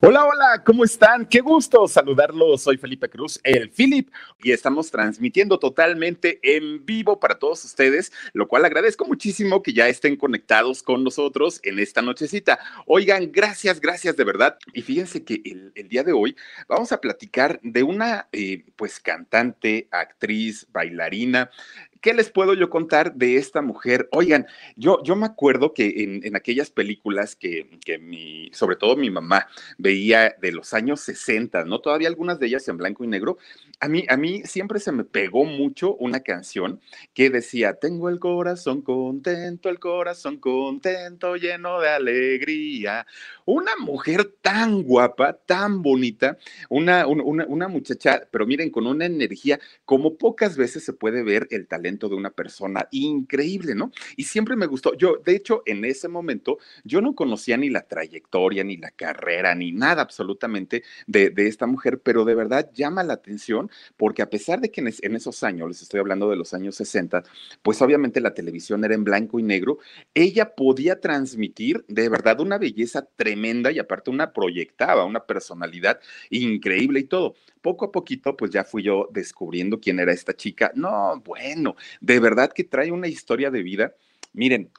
Hola, hola, ¿cómo están? Qué gusto saludarlos. Soy Felipe Cruz, el Philip, y estamos transmitiendo totalmente en vivo para todos ustedes, lo cual agradezco muchísimo que ya estén conectados con nosotros en esta nochecita. Oigan, gracias, gracias de verdad. Y fíjense que el, día de hoy vamos a platicar de una, eh, pues, cantante, actriz, bailarina, ¿Qué les puedo yo contar de esta mujer? Oigan, yo, yo me acuerdo que en, aquellas películas que, que, mi, sobre todo mi mamá veía de los años 60, ¿no? Todavía algunas de ellas en blanco y negro, a mí, a mí siempre se me pegó mucho una canción que decía, tengo el corazón contento, el corazón contento, lleno de alegría. Una mujer tan guapa, tan bonita, una, una, muchacha, pero miren, con una energía como pocas veces se puede ver el talento de una persona increíble, ¿no? Y siempre me gustó. Yo, de hecho, en ese momento, yo no conocía ni la trayectoria, ni la carrera, ni nada absolutamente de, esta mujer, pero de verdad llama la atención porque a pesar de que en, esos años, les estoy hablando de los años 60, pues obviamente la televisión era en blanco y negro, ella podía transmitir de verdad una belleza tremenda y aparte una proyectaba, una personalidad increíble y todo. Poco a poquito, pues ya fui yo descubriendo quién era esta chica. No, bueno, de verdad que trae una historia de vida. Miren,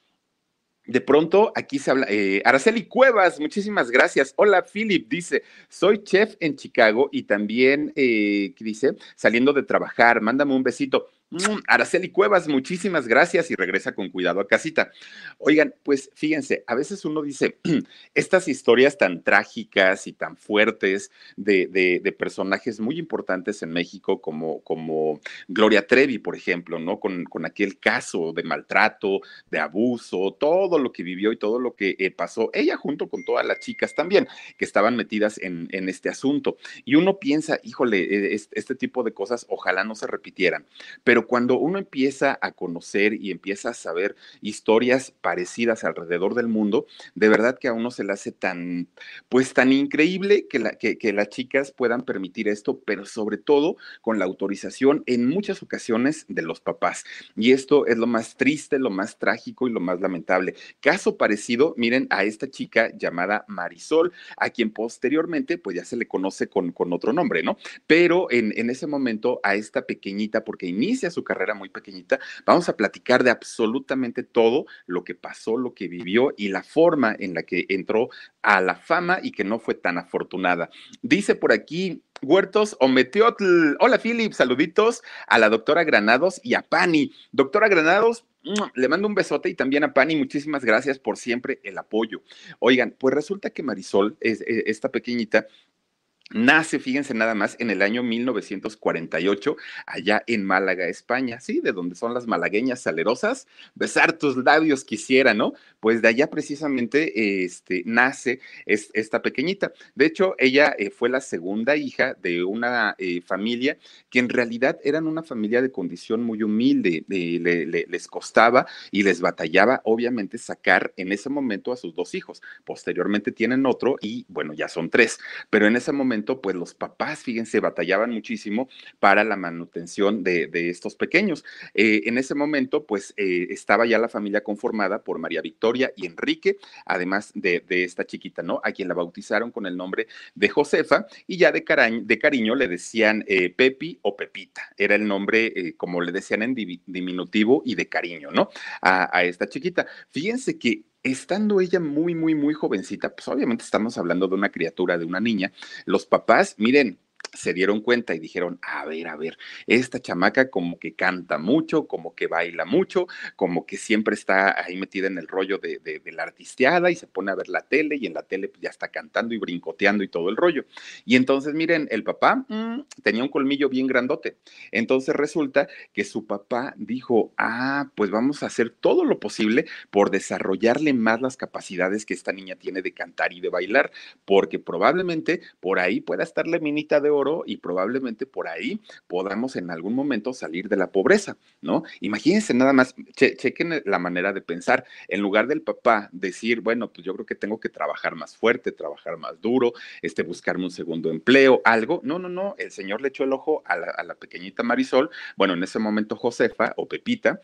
de pronto aquí se habla, eh, Araceli Cuevas, muchísimas gracias. Hola, Philip, dice, soy chef en Chicago y también, eh, ¿qué dice? Saliendo de trabajar, mándame un besito. Mm, Araceli Cuevas, muchísimas gracias y regresa con cuidado a casita. Oigan, pues fíjense, a veces uno dice, estas historias tan trágicas y tan fuertes de, personajes muy importantes en México, como, como Gloria Trevi, por ejemplo, ¿no? Con, con, aquel caso de maltrato, de abuso, todo lo que vivió y todo lo que eh, pasó, ella junto con todas las chicas también que estaban metidas en, este asunto. Y uno piensa, híjole, este, este tipo de cosas ojalá no se repitieran, pero pero cuando uno empieza a conocer y empieza a saber historias parecidas alrededor del mundo, de verdad que a uno se le hace tan, pues tan increíble que, la, que, las chicas puedan permitir esto, pero sobre todo con la autorización en muchas ocasiones de los papás. Y esto es lo más triste, lo más trágico y lo más lamentable. Caso parecido, miren a esta chica llamada Marisol, a quien posteriormente pues ya se le conoce con, con otro nombre, ¿no? Pero en, en ese momento a esta pequeñita, porque inicia su carrera muy pequeñita, vamos a platicar de absolutamente todo lo que pasó, lo que vivió y la forma en la que entró a la fama y que no fue tan afortunada. Dice por aquí Huertos Ometeotl. Hola, Philip. Saluditos a la doctora Granados y a Pani. Doctora Granados, le mando un besote y también a Pani, muchísimas gracias por siempre el apoyo. Oigan, pues resulta que Marisol, es, e, esta pequeñita, Nace, fíjense nada más, en el año 1948, allá en Málaga, España, ¿sí? De donde son las malagueñas salerosas. Besar tus labios quisiera, ¿no? Pues de allá precisamente este, nace esta pequeñita. De hecho, ella eh, fue la segunda hija de una eh, familia que en realidad eran una familia de condición muy humilde. les costaba y les batallaba, obviamente, sacar en ese momento a sus dos hijos. Posteriormente tienen otro y, bueno, ya son tres. Pero en ese momento pues los papás, fíjense, batallaban muchísimo para la manutención de, estos pequeños. Eh, en ese momento, pues eh, estaba ya la familia conformada por María Victoria y Enrique, además de, esta chiquita, ¿no? A quien la bautizaron con el nombre de Josefa y ya de, de cariño le decían eh, Pepi o Pepita. Era el nombre, como le decían en diminutivo y de cariño, ¿no? A, a esta chiquita. Fíjense que estando ella muy, muy, muy jovencita, pues obviamente estamos hablando de una criatura, de una niña, los papás, miren, se dieron cuenta y dijeron, a ver, a ver, esta chamaca como que canta mucho, como que baila mucho, como que siempre está ahí metida en el rollo de, la artisteada y se pone a ver la tele y en la tele pues, ya está cantando y brincoteando y todo el rollo. Y entonces, miren, el papá mm, tenía un colmillo bien grandote. Entonces resulta que su papá dijo, ah, pues vamos a hacer todo lo posible por desarrollarle más las capacidades que esta niña tiene de cantar y de bailar, porque probablemente por ahí pueda estarle minita de oro y probablemente por ahí podamos en algún momento salir de la pobreza, ¿no? Imagínense nada más, chequen la manera de pensar. En lugar del papá decir, bueno, pues yo creo que tengo que trabajar más fuerte, trabajar más duro, este, buscarme un segundo empleo, algo. No, no, no, el señor le echó el ojo a la pequeñita Marisol, bueno, en ese momento Josefa o Pepita,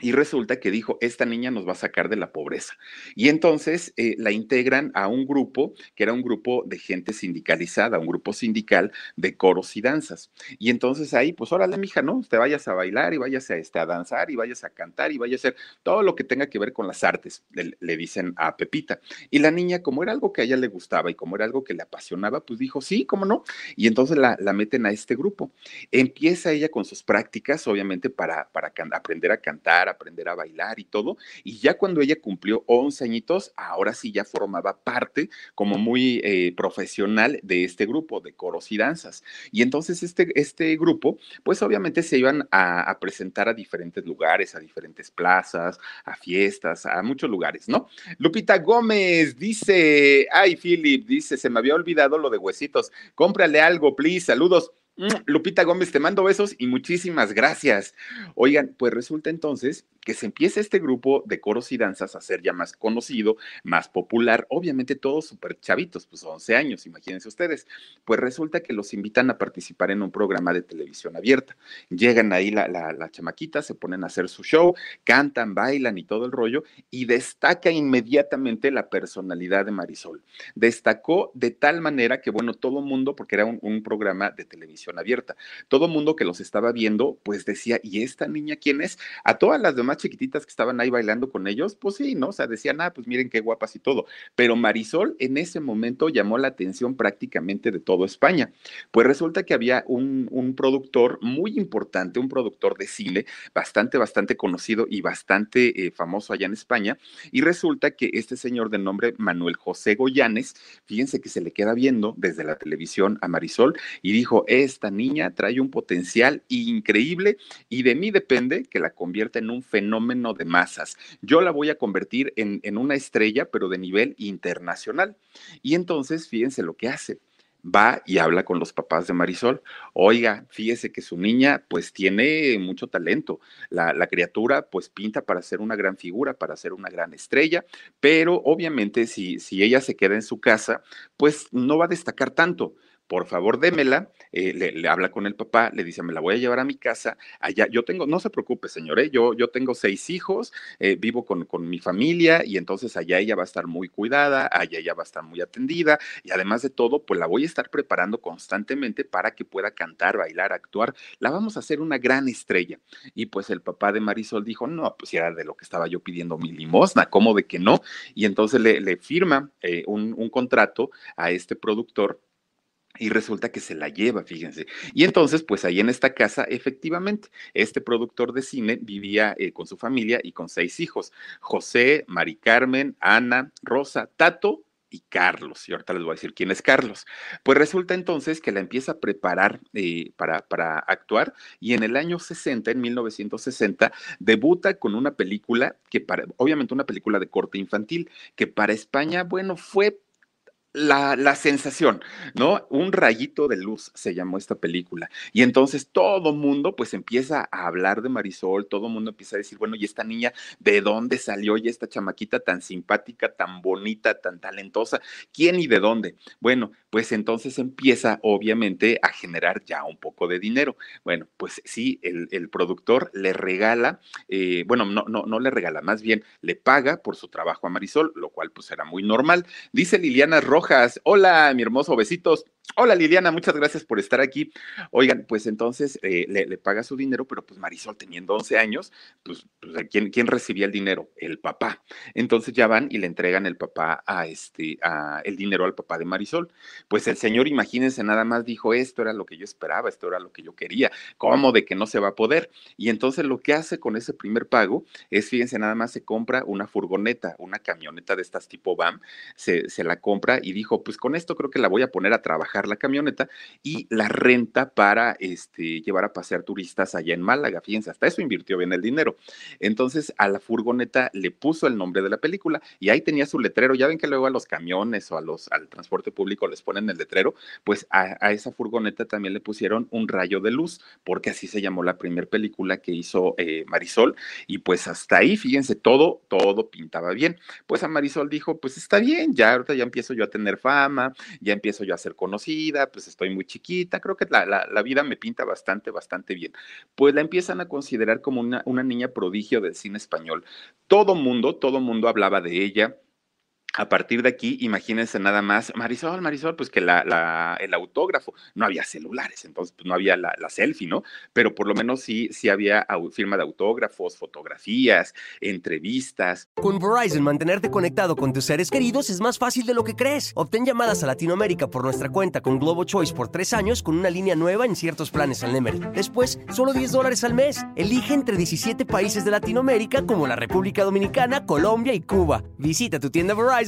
y resulta que dijo, esta niña nos va a sacar de la pobreza. Y entonces eh, la integran a un grupo que era un grupo de gente sindicalizada, un grupo sindical de coros y danzas. Y entonces ahí, pues órale, mija, ¿no? Usted vayas a bailar y vayas a, este, a danzar y vayas a cantar y vaya a hacer todo lo que tenga que ver con las artes, le, le, dicen a Pepita. Y la niña, como era algo que a ella le gustaba y como era algo que le apasionaba, pues dijo, sí, ¿cómo no? Y entonces la, la meten a este grupo. Empieza ella con sus prácticas, obviamente, para, para aprender a cantar aprender a bailar y todo. Y ya cuando ella cumplió 11 añitos, ahora sí ya formaba parte como muy eh, profesional de este grupo de coros y danzas. Y entonces este, este grupo, pues obviamente se iban a, a presentar a diferentes lugares, a diferentes plazas, a fiestas, a muchos lugares, ¿no? Lupita Gómez dice, ay, Philip, dice, se me había olvidado lo de huesitos, cómprale algo, please, saludos. Mm, Lupita Gómez, te mando besos y muchísimas gracias. Oigan, pues resulta entonces que se empieza este grupo de coros y danzas a ser ya más conocido, más popular, obviamente todos súper chavitos, pues 11 años, imagínense ustedes. Pues resulta que los invitan a participar en un programa de televisión abierta. Llegan ahí la, la, la chamaquita, se ponen a hacer su show, cantan, bailan y todo el rollo, y destaca inmediatamente la personalidad de Marisol. Destacó de tal manera que, bueno, todo mundo, porque era un programa de televisión abierta, todo mundo que los estaba viendo, pues decía, ¿y esta niña quién es? A todas las demás chiquititas que estaban ahí bailando con ellos, pues sí, ¿no? O sea, decían, ah, pues miren qué guapas y todo. Pero Marisol en ese momento llamó la atención prácticamente de todo España. Pues resulta que había un, productor muy importante, un productor de cine, bastante, bastante conocido y bastante eh, famoso allá en España. Y resulta que este señor de nombre Manuel José Goyanes, fíjense que se le queda viendo desde la televisión a Marisol y dijo, esta niña trae un potencial increíble y de mí depende que la convierta en un fenómeno de masas. Yo la voy a convertir en, en una estrella, pero de nivel internacional. Y entonces, fíjense lo que hace va y habla con los papás de Marisol. Oiga, fíjese que su niña pues tiene mucho talento. La, la, criatura pues pinta para ser una gran figura, para ser una gran estrella, pero obviamente si, si ella se queda en su casa, pues no va a destacar tanto por favor démela, eh, le, habla con el papá, le dice, me la voy a llevar a mi casa, allá, yo tengo, no se preocupe, señor, ¿eh? yo, yo tengo seis hijos, eh, vivo con, con, mi familia y entonces allá ella va a estar muy cuidada, allá ella va a estar muy atendida y además de todo, pues la voy a estar preparando constantemente para que pueda cantar, bailar, actuar, la vamos a hacer una gran estrella. Y pues el papá de Marisol dijo, no, pues era de lo que estaba yo pidiendo mi limosna, ¿cómo de que no? Y entonces le, le firma eh, un, un contrato a este productor y resulta que se la lleva, fíjense. Y entonces, pues ahí en esta casa, efectivamente, este productor de cine vivía eh, con su familia y con seis hijos, José, Mari Carmen, Ana, Rosa, Tato y Carlos. Y ahorita les voy a decir quién es Carlos. Pues resulta entonces que la empieza a preparar eh, para, para actuar y en el año 60, en 1960, debuta con una película que para, obviamente una película de corte infantil, que para España, bueno, fue la, la, sensación, ¿no? Un rayito de luz se llamó esta película. Y entonces todo mundo pues empieza a hablar de Marisol, todo mundo empieza a decir, bueno, ¿y esta niña de dónde salió? ¿Y esta chamaquita tan simpática, tan bonita, tan talentosa? ¿Quién y de dónde? Bueno, pues entonces empieza obviamente a generar ya un poco de dinero. Bueno, pues sí, el, productor le regala, eh, bueno, no, no, no le regala, más bien le paga por su trabajo a Marisol, lo cual pues era muy normal. Dice Liliana Rojas, hola, mi hermoso, besitos. Hola Liliana, muchas gracias por estar aquí. Oigan, pues entonces eh, le, paga su dinero, pero pues Marisol teniendo 11 años, pues, pues ¿quién, ¿quién, recibía el dinero? El papá. Entonces ya van y le entregan el papá a este, a el dinero al papá de Marisol. Pues el señor, imagínense, nada más dijo, esto era lo que yo esperaba, esto era lo que yo quería, ¿cómo de que no se va a poder? Y entonces lo que hace con ese primer pago es, fíjense, nada más se compra una furgoneta, una camioneta de estas tipo BAM, se, se la compra y dijo, pues con esto creo que la voy a poner a trabajar la camioneta y la renta para este, llevar a pasear turistas allá en Málaga. Fíjense, hasta eso invirtió bien el dinero. Entonces a la furgoneta le puso el nombre de la película y ahí tenía su letrero. Ya ven que luego a los camiones o a los, al transporte público les ponen el letrero, pues a, esa furgoneta también le pusieron un rayo de luz, porque así se llamó la primera película que hizo eh, Marisol. Y pues hasta ahí, fíjense, todo, todo pintaba bien. Pues a Marisol dijo, pues está bien, ya ahorita ya empiezo yo a tener fama, ya empiezo yo a ser conocida pues estoy muy chiquita, creo que la, vida me pinta bastante, bastante bien. Pues la empiezan a considerar como una, una niña prodigio del cine español. Todo mundo, todo mundo hablaba de ella a partir de aquí, imagínense nada más, Marisol, Marisol, pues que la, el autógrafo, no había celulares, entonces pues no había la, selfie, ¿no? Pero por lo menos sí, sí había firma de autógrafos, fotografías, entrevistas. Con Verizon, mantenerte conectado con tus seres queridos es más fácil de lo que crees. Obtén llamadas a Latinoamérica por nuestra cuenta con Globo Choice por tres años con una línea nueva en ciertos planes al Nemery. Después, solo 10 dólares al mes. Elige entre 17 países de Latinoamérica como la República Dominicana, Colombia y Cuba. Visita tu tienda Verizon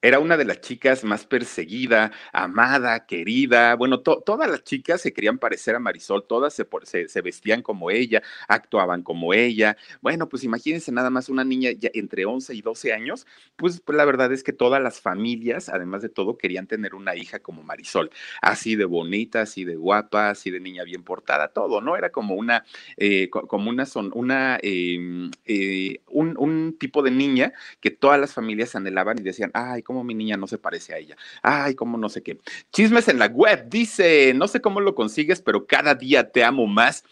era una de las chicas más perseguida, amada, querida. Bueno, todas las chicas se querían parecer a Marisol, todas se, vestían como ella, actuaban como ella. Bueno, pues imagínense nada más una niña ya entre 11 y 12 años, pues, pues, la verdad es que todas las familias, además de todo, querían tener una hija como Marisol, así de bonita, así de guapa, así de niña bien portada, todo, ¿no? Era como una, eh, como una, son, una em, eh, un, un tipo de niña que todas las familias anhelaban y decían, ay, cómo mi niña no se parece a ella. Ay, cómo no sé qué. Chismes en la web, dice, no sé cómo lo consigues, pero cada día te amo más.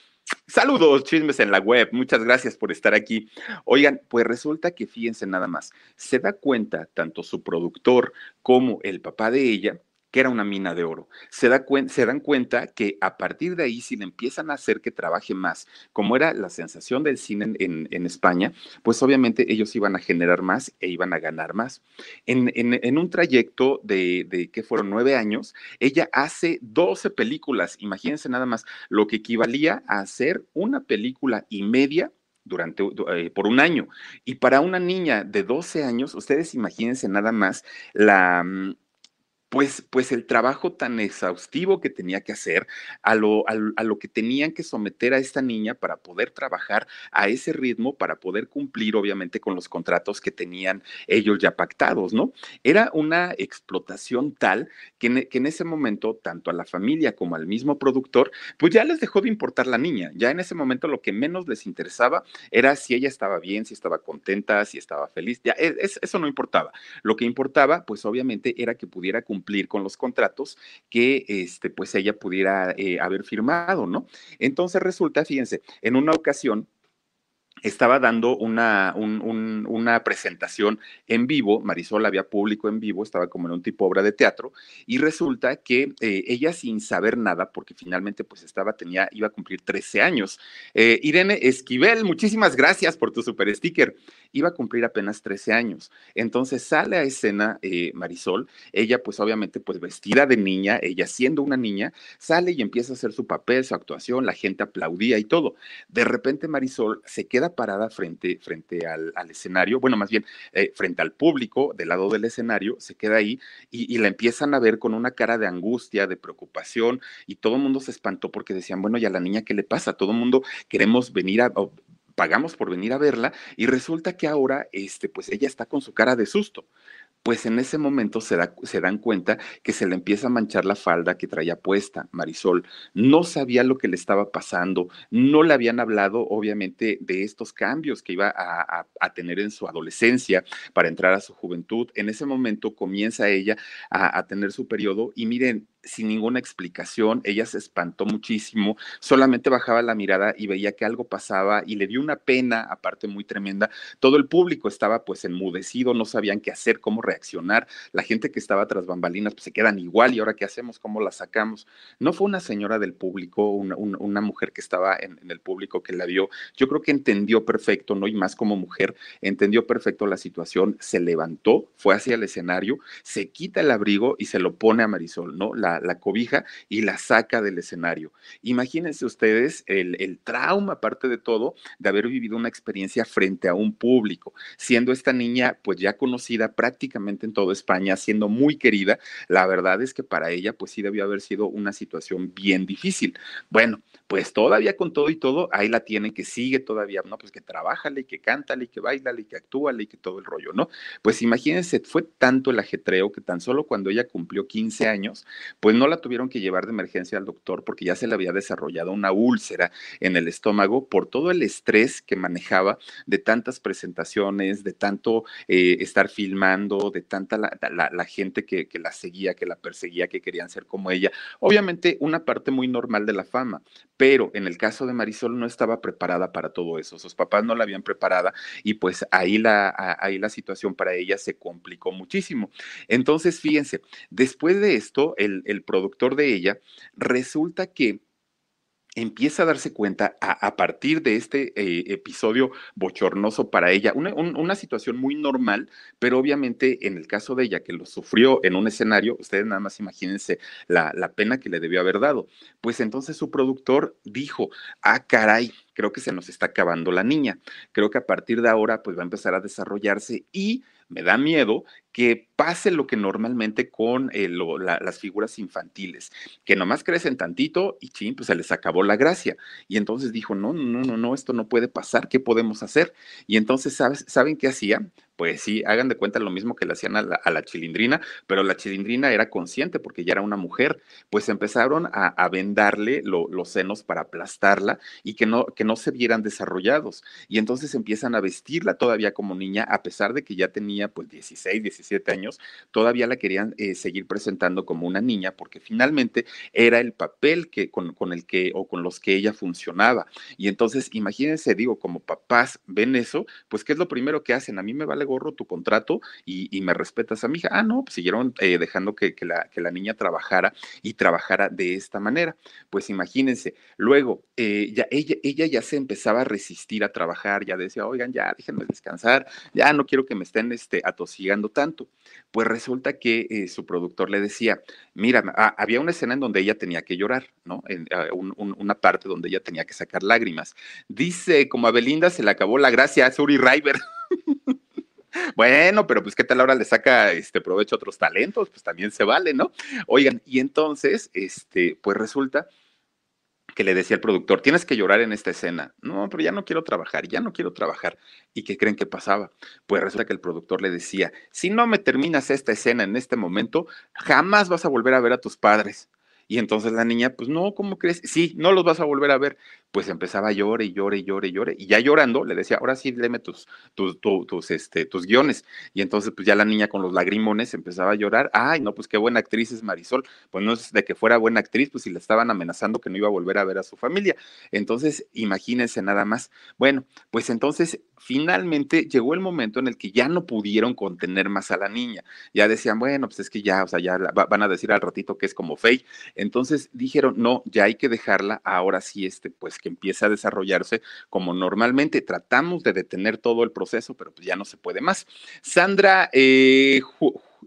Saludos, chismes en la web. Muchas gracias por estar aquí. Oigan, pues resulta que fíjense nada más. Se da cuenta tanto su productor como el papá de ella que era una mina de oro. Se, da se dan cuenta que a partir de ahí, si le empiezan a hacer que trabaje más, como era la sensación del cine en, España, pues obviamente ellos iban a generar más e iban a ganar más. En, un trayecto de, que fueron nueve años, ella hace 12 películas, imagínense nada más, lo que equivalía a hacer una película y media durante, eh, por un año. Y para una niña de 12 años, ustedes imagínense nada más la, mm, pues, pues el trabajo tan exhaustivo que tenía que hacer, a lo, a, lo que tenían que someter a esta niña para poder trabajar a ese ritmo, para poder cumplir obviamente con los contratos que tenían ellos ya pactados, ¿no? Era una explotación tal que en, en ese momento, tanto a la familia como al mismo productor, pues ya les dejó de importar la niña, ya en ese momento lo que menos les interesaba era si ella estaba bien, si estaba contenta, si estaba feliz, ya e, eso no importaba. Lo que importaba, pues obviamente era que pudiera cumplir cumplir con los contratos que este, pues ella pudiera eh, haber firmado, ¿no? Entonces resulta, fíjense, en una ocasión estaba dando una, una presentación en vivo, Marisol había público en vivo, estaba como en un tipo obra de teatro, y resulta que eh, ella sin saber nada, porque finalmente pues estaba, tenía, iba a cumplir 13 años. Eh, Irene Esquivel, muchísimas gracias por tu super sticker. Iba a cumplir apenas 13 años. Entonces sale a escena eh, Marisol, ella pues obviamente pues vestida de niña, ella siendo una niña, sale y empieza a hacer su papel, su actuación, la gente aplaudía y todo. De repente Marisol se queda parada frente, frente al, escenario, bueno, más bien eh, frente al público del lado del escenario, se queda ahí y, la empiezan a ver con una cara de angustia, de preocupación y todo el mundo se espantó porque decían, bueno, ¿y a la niña qué le pasa? Todo el mundo queremos venir a... pagamos por venir a verla y resulta que ahora, este, pues ella está con su cara de susto pues en ese momento se, se, dan cuenta que se le empieza a manchar la falda que traía puesta Marisol. No sabía lo que le estaba pasando, no le habían hablado obviamente de estos cambios que iba a, tener en su adolescencia para entrar a su juventud. En ese momento comienza ella a, a tener su periodo y miren, sin ninguna explicación, ella se espantó muchísimo, solamente bajaba la mirada y veía que algo pasaba y le dio una pena, aparte muy tremenda. Todo el público estaba pues enmudecido, no sabían qué hacer, cómo reaccionar. La gente que estaba tras bambalinas pues se quedan igual y ahora qué hacemos, cómo la sacamos. No fue una señora del público, una, una mujer que estaba en, en, el público que la vio, yo creo que entendió perfecto, ¿no? Y más como mujer, entendió perfecto la situación, se levantó, fue hacia el escenario, se quita el abrigo y se lo pone a Marisol, ¿no? La, la, cobija y la saca del escenario. Imagínense ustedes el, el, trauma, aparte de todo, de haber vivido una experiencia frente a un público, siendo esta niña pues ya conocida prácticamente en toda España, siendo muy querida, la verdad es que para ella pues sí debió haber sido una situación bien difícil. Bueno, pues todavía con todo y todo, ahí la tiene que sigue todavía, ¿no? Pues que trabájale, que cántale, que bailale, que actúale y que todo el rollo, ¿no? Pues imagínense, fue tanto el ajetreo que tan solo cuando ella cumplió 15 años, pues no la tuvieron que llevar de emergencia al doctor porque ya se le había desarrollado una úlcera en el estómago por todo el estrés que manejaba de tantas presentaciones, de tanto eh, estar filmando, de tanta la, la, la gente que, que la seguía, que la perseguía, que querían ser como ella. Obviamente una parte muy normal de la fama, pero en el caso de Marisol no estaba preparada para todo eso, sus papás no la habían preparada y pues ahí la, ahí la situación para ella se complicó muchísimo. Entonces, fíjense, después de esto, el, el productor de ella resulta que empieza a darse cuenta a, partir de este eh, episodio bochornoso para ella, una, un, una, situación muy normal, pero obviamente en el caso de ella que lo sufrió en un escenario, ustedes nada más imagínense la, la pena que le debió haber dado. Pues entonces su productor dijo, ah, caray, creo que se nos está acabando la niña, creo que a partir de ahora pues va a empezar a desarrollarse y me da miedo que pase lo que normalmente con eh, lo, la, las figuras infantiles, que nomás crecen tantito y ching, pues se les acabó la gracia. Y entonces dijo, no, no, no, no, esto no puede pasar, ¿qué podemos hacer? Y entonces, ¿sabes, ¿saben qué hacía? Pues sí, hagan de cuenta lo mismo que le hacían a la, a la, chilindrina, pero la chilindrina era consciente porque ya era una mujer. Pues empezaron a, a vendarle lo, los senos para aplastarla y que no, que no se vieran desarrollados. Y entonces empiezan a vestirla todavía como niña, a pesar de que ya tenía pues 16, 17 años, todavía la querían eh, seguir presentando como una niña porque finalmente era el papel que, con, con el que o con los que ella funcionaba. Y entonces, imagínense, digo, como papás ven eso, pues ¿qué es lo primero que hacen? A mí me vale gorro tu contrato y, y me respetas a mi hija. Ah, no, pues siguieron eh, dejando que, que, la, que la niña trabajara y trabajara de esta manera. Pues imagínense, luego eh, ya ella, ella ya se empezaba a resistir a trabajar, ya decía, oigan, ya déjenme descansar, ya no quiero que me estén este, atosigando tanto. Pues resulta que eh, su productor le decía, mira, ah, había una escena en donde ella tenía que llorar, ¿no? En, un, una parte donde ella tenía que sacar lágrimas. Dice, como a Belinda se le acabó la gracia a Suri River. Bueno, pero pues qué tal ahora le saca este provecho a otros talentos, pues también se vale, ¿no? Oigan, y entonces, este, pues resulta que le decía el productor, tienes que llorar en esta escena. No, pero ya no quiero trabajar, ya no quiero trabajar. ¿Y qué creen que pasaba? Pues resulta que el productor le decía, si no me terminas esta escena en este momento, jamás vas a volver a ver a tus padres. Y entonces la niña, pues no, ¿cómo crees? Sí, no los vas a volver a ver. Pues empezaba a llorar y llorar y llorar y llorar. Y ya llorando le decía, ahora sí, léeme tus, tus, tus, tus, este, tus guiones. Y entonces, pues ya la niña con los lagrimones empezaba a llorar. Ay, no, pues qué buena actriz es Marisol. Pues no es de que fuera buena actriz, pues si le estaban amenazando que no iba a volver a ver a su familia. Entonces, imagínense nada más. Bueno, pues entonces finalmente llegó el momento en el que ya no pudieron contener más a la niña. Ya decían, bueno, pues es que ya, o sea, ya la, van a decir al ratito que es como Faye. Entonces dijeron, no, ya hay que dejarla, ahora sí, este, pues que empiece a desarrollarse como normalmente. Tratamos de detener todo el proceso, pero pues ya no se puede más. Sandra, eh,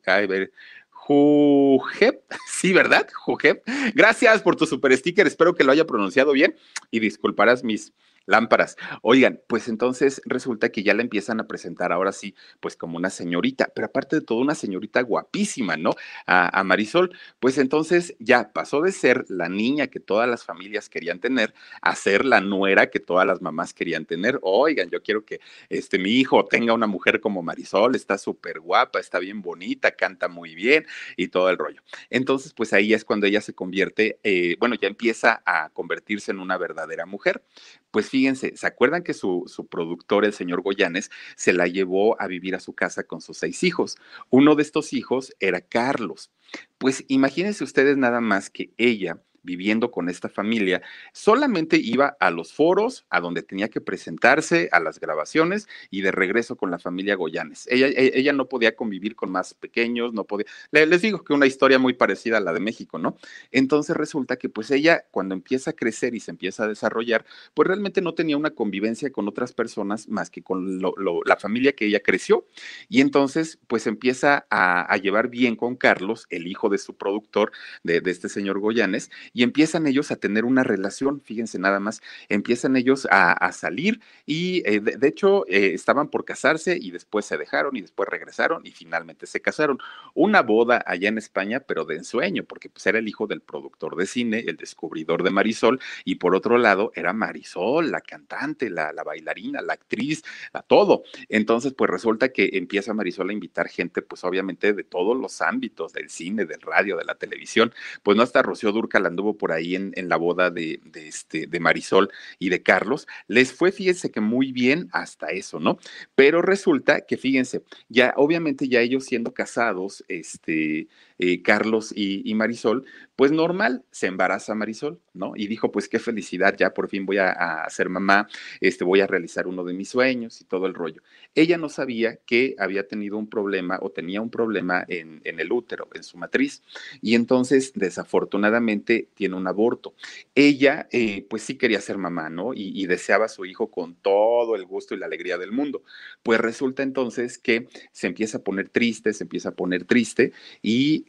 a ver, Jujep, sí, ¿verdad? Jujep. Gracias por tu super sticker, espero que lo haya pronunciado bien y disculparás mis lámparas. Oigan, pues entonces resulta que ya la empiezan a presentar ahora sí, pues como una señorita, pero aparte de todo, una señorita guapísima, ¿no? A, Marisol, pues entonces ya pasó de ser la niña que todas las familias querían tener a ser la nuera que todas las mamás querían tener. Oigan, yo quiero que este mi hijo tenga una mujer como Marisol, está súper guapa, está bien bonita, canta muy bien y todo el rollo. Entonces, pues ahí es cuando ella se convierte, eh, bueno, ya empieza a convertirse en una verdadera mujer. Pues fíjense fíjense, ¿se acuerdan que su, su productor, el señor Goyanes, se la llevó a vivir a su casa con sus seis hijos? Uno de estos hijos era Carlos. Pues imagínense ustedes nada más que ella viviendo con esta familia, solamente iba a los foros, a donde tenía que presentarse, a las grabaciones y de regreso con la familia Goyanes. Ella, e, ella no podía convivir con más pequeños, no podía. Les digo que una historia muy parecida a la de México, ¿no? Entonces resulta que pues ella cuando empieza a crecer y se empieza a desarrollar, pues realmente no tenía una convivencia con otras personas más que con la familia que ella creció. Y entonces pues empieza a, llevar bien con Carlos, el hijo de su productor, de, de este señor Goyanes, y empiezan ellos a tener una relación, fíjense nada más, empiezan ellos a, salir y eh, de, hecho eh, estaban por casarse y después se dejaron y después regresaron y finalmente se casaron. Una boda allá en España, pero de ensueño, porque pues era el hijo del productor de cine, el descubridor de Marisol, y por otro lado era Marisol, la cantante, la, la bailarina, la actriz, la todo. Entonces, pues resulta que empieza Marisol a invitar gente, pues obviamente de todos los ámbitos, del cine, del radio, de la televisión, pues no hasta Rocío Durcal anduvo por ahí en, la boda de, este, de Marisol y de Carlos, les fue, fíjense que muy bien hasta eso, ¿no? Pero resulta que, fíjense, ya obviamente ya ellos siendo casados, este, eh, Carlos y, Marisol, pues normal, se embaraza Marisol, ¿no? Y dijo, pues qué felicidad, ya por fin voy a, ser mamá, este, voy a realizar uno de mis sueños y todo el rollo. Ella no sabía que había tenido un problema o tenía un problema en, el útero, en su matriz, y entonces desafortunadamente tiene un aborto. Ella, eh, pues sí quería ser mamá, ¿no? Y, y deseaba a su hijo con todo el gusto y la alegría del mundo. Pues resulta entonces que se empieza a poner triste, se empieza a poner triste y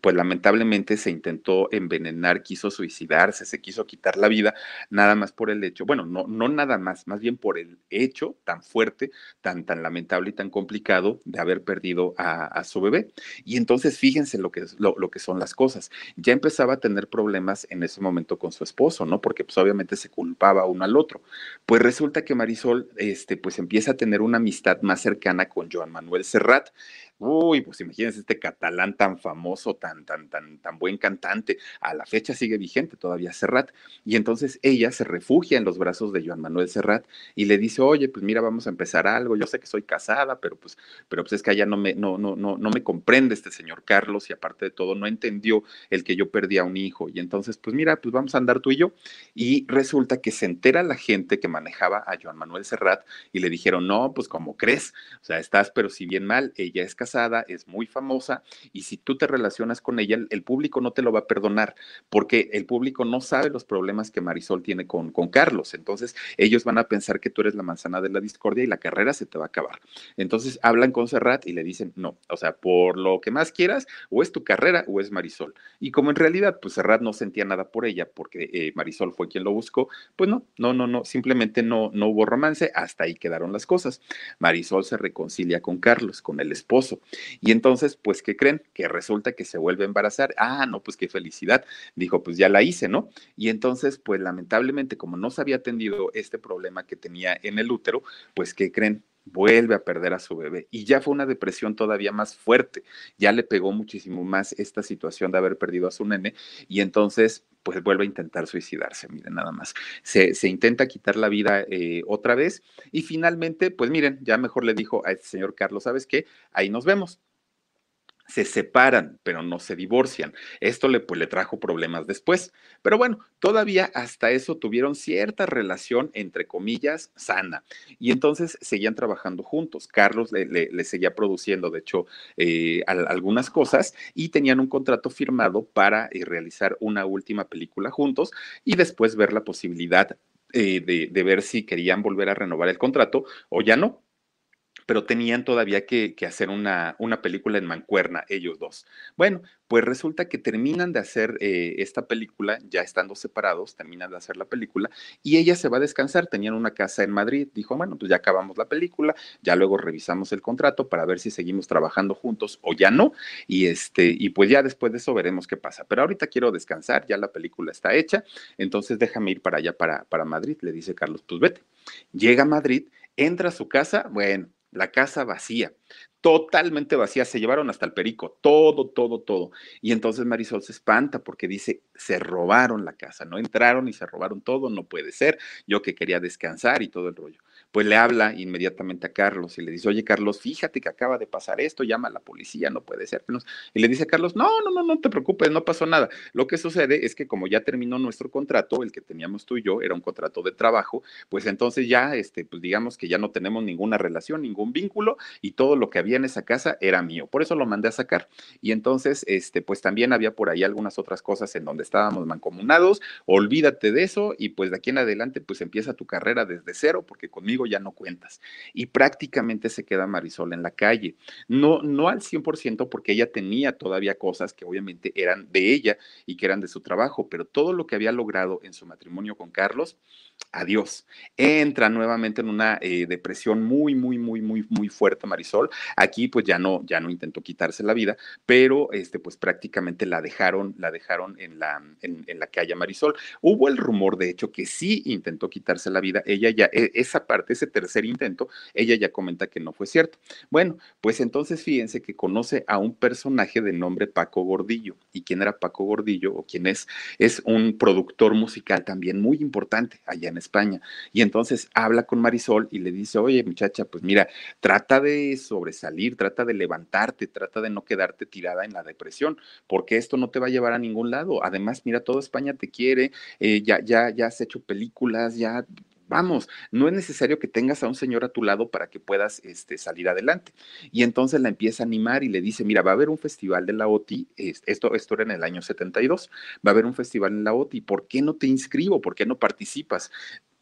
pues lamentablemente se intentó envenenar, quiso suicidarse, se quiso quitar la vida, nada más por el hecho, bueno, no, no nada más, más bien por el hecho tan fuerte, tan, tan lamentable y tan complicado de haber perdido a, su bebé. Y entonces fíjense lo que, lo, que son las cosas. Ya empezaba a tener problemas en ese momento con su esposo, ¿no? Porque pues obviamente se culpaba uno al otro. Pues resulta que Marisol, este, pues empieza a tener una amistad más cercana con Joan Manuel Serrat Uy, pues imagínense este catalán tan famoso, tan, tan, tan, tan buen cantante. A la fecha sigue vigente todavía Serrat. Y entonces ella se refugia en los brazos de Joan Manuel Serrat y le dice, oye, pues mira, vamos a empezar algo. Yo sé que soy casada, pero pues, pero pues es que allá no me, no, no, no, no me comprende este señor Carlos y aparte de todo no entendió el que yo perdí a un hijo. Y entonces, pues mira, pues vamos a andar tú y yo. Y resulta que se entera la gente que manejaba a Joan Manuel Serrat y le dijeron, no, pues como crees, o sea, estás pero si bien mal, ella es casada es muy famosa y si tú te relacionas con ella, el, público no te lo va a perdonar porque el público no sabe los problemas que Marisol tiene con, con Carlos. Entonces ellos van a pensar que tú eres la manzana de la discordia y la carrera se te va a acabar. Entonces hablan con Serrat y le dicen, no, o sea, por lo que más quieras, o es tu carrera o es Marisol. Y como en realidad, pues Serrat no sentía nada por ella porque eh, Marisol fue quien lo buscó, pues no, no, no, no, simplemente no, no hubo romance, hasta ahí quedaron las cosas. Marisol se reconcilia con Carlos, con el esposo y entonces, pues, ¿qué creen? Que resulta que se vuelve a embarazar. Ah, no, pues qué felicidad. Dijo, pues ya la hice, ¿no? Y entonces, pues lamentablemente, como no se había atendido este problema que tenía en el útero, pues, ¿qué creen? Vuelve a perder a su bebé y ya fue una depresión todavía más fuerte, ya le pegó muchísimo más esta situación de haber perdido a su nene y entonces pues vuelve a intentar suicidarse, miren nada más. Se, intenta quitar la vida eh, otra vez y finalmente, pues miren, ya mejor le dijo a este señor Carlos, ¿sabes qué? Ahí nos vemos se separan, pero no se divorcian. Esto le, pues, le trajo problemas después. Pero bueno, todavía hasta eso tuvieron cierta relación, entre comillas, sana. Y entonces seguían trabajando juntos. Carlos le, seguía produciendo, de hecho, eh, algunas cosas y tenían un contrato firmado para eh, realizar una última película juntos y después ver la posibilidad eh, de ver si querían volver a renovar el contrato o ya no pero tenían todavía que, hacer una, una, película en mancuerna, ellos dos. Bueno, pues resulta que terminan de hacer eh, esta película, ya estando separados, terminan de hacer la película y ella se va a descansar, tenían una casa en Madrid, dijo, bueno, pues ya acabamos la película, ya luego revisamos el contrato para ver si seguimos trabajando juntos o ya no, y, este, y pues ya después de eso veremos qué pasa, pero ahorita quiero descansar, ya la película está hecha, entonces déjame ir para allá, para, para Madrid, le dice Carlos, pues vete. Llega a Madrid, entra a su casa, bueno, la casa vacía, totalmente vacía, se llevaron hasta el perico, todo, todo, todo. Y entonces Marisol se espanta porque dice, se robaron la casa, no entraron y se robaron todo, no puede ser, yo que quería descansar y todo el rollo pues le habla inmediatamente a Carlos y le dice, oye Carlos, fíjate que acaba de pasar esto, llama a la policía, no puede ser. Y le dice a Carlos, no, no, no, no te preocupes, no pasó nada. Lo que sucede es que como ya terminó nuestro contrato, el que teníamos tú y yo, era un contrato de trabajo, pues entonces ya, este, pues digamos que ya no tenemos ninguna relación, ningún vínculo y todo lo que había en esa casa era mío. Por eso lo mandé a sacar. Y entonces, este, pues también había por ahí algunas otras cosas en donde estábamos mancomunados. Olvídate de eso y pues de aquí en adelante, pues empieza tu carrera desde cero, porque conmigo ya no cuentas. Y prácticamente se queda Marisol en la calle. No, no al 100% porque ella tenía todavía cosas que obviamente eran de ella y que eran de su trabajo, pero todo lo que había logrado en su matrimonio con Carlos, adiós. Entra nuevamente en una eh, depresión muy, muy, muy, muy, muy fuerte Marisol. Aquí pues ya no, ya no intentó quitarse la vida, pero este, pues prácticamente la dejaron, la dejaron en la, en, calle Marisol. Hubo el rumor, de hecho, que sí intentó quitarse la vida. Ella ya, e, esa parte, ese tercer intento, ella ya comenta que no fue cierto. Bueno, pues entonces fíjense que conoce a un personaje de nombre Paco Gordillo. ¿Y quién era Paco Gordillo o quién es? Es un productor musical también muy importante en España. Y entonces habla con Marisol y le dice, oye muchacha, pues mira, trata de sobresalir, trata de levantarte, trata de no quedarte tirada en la depresión, porque esto no te va a llevar a ningún lado. Además, mira, toda España te quiere, eh, ya, ya, ya has hecho películas, ya Vamos, no es necesario que tengas a un señor a tu lado para que puedas este, salir adelante. Y entonces la empieza a animar y le dice, mira, va a haber un festival de la OTI, esto, esto era en el año 72, va a haber un festival en la OTI, ¿por qué no te inscribo? ¿Por qué no participas?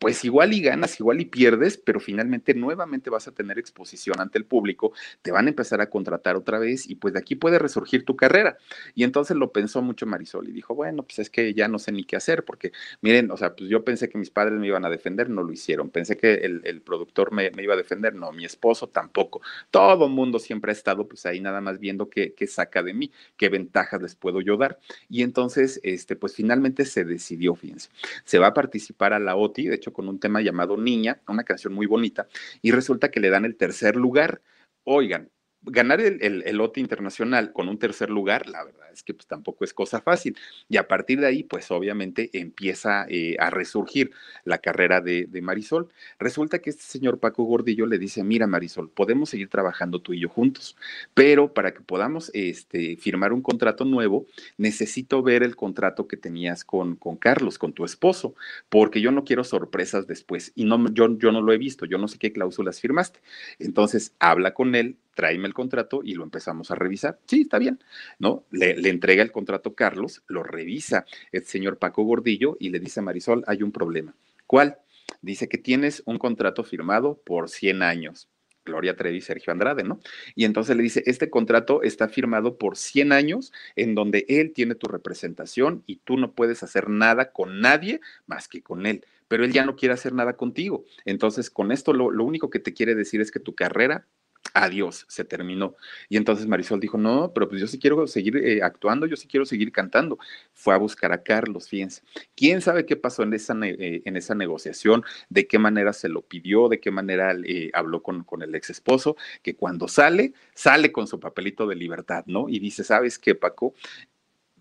Pues igual y ganas, igual y pierdes, pero finalmente nuevamente vas a tener exposición ante el público, te van a empezar a contratar otra vez y pues de aquí puede resurgir tu carrera. Y entonces lo pensó mucho Marisol y dijo, bueno, pues es que ya no sé ni qué hacer, porque miren, o sea, pues yo pensé que mis padres me iban a defender, no lo hicieron, pensé que el, productor me, iba a defender, no, mi esposo tampoco. Todo mundo siempre ha estado pues ahí nada más viendo qué, qué saca de mí, qué ventajas les puedo yo dar. Y entonces, este, pues finalmente se decidió, fíjense, se va a participar a la OTI, de hecho, con un tema llamado Niña, una canción muy bonita, y resulta que le dan el tercer lugar. Oigan, ganar el, el, lote internacional con un tercer lugar, la verdad es que pues, tampoco es cosa fácil. Y a partir de ahí, pues obviamente empieza eh, a resurgir la carrera de, de, Marisol. Resulta que este señor Paco Gordillo le dice, mira Marisol, podemos seguir trabajando tú y yo juntos, pero para que podamos este, firmar un contrato nuevo, necesito ver el contrato que tenías con, con Carlos, con tu esposo, porque yo no quiero sorpresas después y no, yo, yo no lo he visto, yo no sé qué cláusulas firmaste. Entonces, habla con él, tráeme el contrato y lo empezamos a revisar. Sí, está bien, ¿no? Le, entrega el contrato Carlos, lo revisa el señor Paco Gordillo y le dice a Marisol, hay un problema. ¿Cuál? Dice que tienes un contrato firmado por 100 años. Gloria Trevi Sergio Andrade, ¿no? Y entonces le dice, este contrato está firmado por 100 años en donde él tiene tu representación y tú no puedes hacer nada con nadie más que con él pero él ya no quiere hacer nada contigo. Entonces, con esto lo, lo, único que te quiere decir es que tu carrera adiós, se terminó. Y entonces Marisol dijo, no, pero pues yo sí quiero seguir eh, actuando, yo sí quiero seguir cantando. Fue a buscar a Carlos, fíjense. ¿Quién sabe qué pasó en esa, eh, en esa negociación? ¿De qué manera se lo pidió? ¿De qué manera eh, habló con, con el ex esposo? Que cuando sale, sale con su papelito de libertad, ¿no? Y dice, ¿sabes qué, Paco?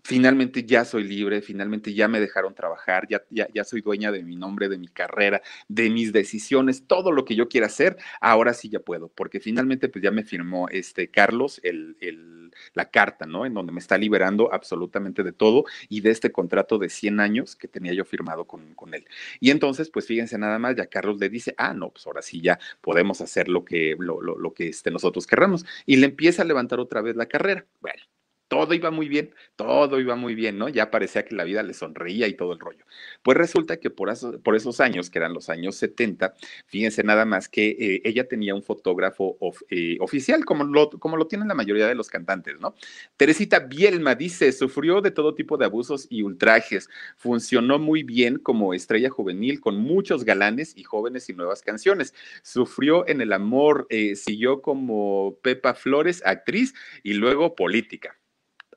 Finalmente ya soy libre, finalmente ya me dejaron trabajar, ya, ya, ya, soy dueña de mi nombre, de mi carrera, de mis decisiones, todo lo que yo quiera hacer, ahora sí ya puedo, porque finalmente pues ya me firmó este Carlos el, el, la carta, ¿no? En donde me está liberando absolutamente de todo y de este contrato de 100 años que tenía yo firmado con, con él. Y entonces, pues fíjense nada más, ya Carlos le dice, ah, no, pues ahora sí ya podemos hacer lo que, lo, lo, lo que este, nosotros querramos. Y le empieza a levantar otra vez la carrera. Bueno, todo iba muy bien, todo iba muy bien, ¿no? Ya parecía que la vida le sonreía y todo el rollo. Pues resulta que por, esos años, que eran los años 70, fíjense nada más que eh, ella tenía un fotógrafo eh, oficial, como lo, como lo tienen la mayoría de los cantantes, ¿no? Teresita Bielma dice, sufrió de todo tipo de abusos y ultrajes, funcionó muy bien como estrella juvenil con muchos galanes y jóvenes y nuevas canciones, sufrió en el amor, eh, siguió como Pepa Flores, actriz, y luego política.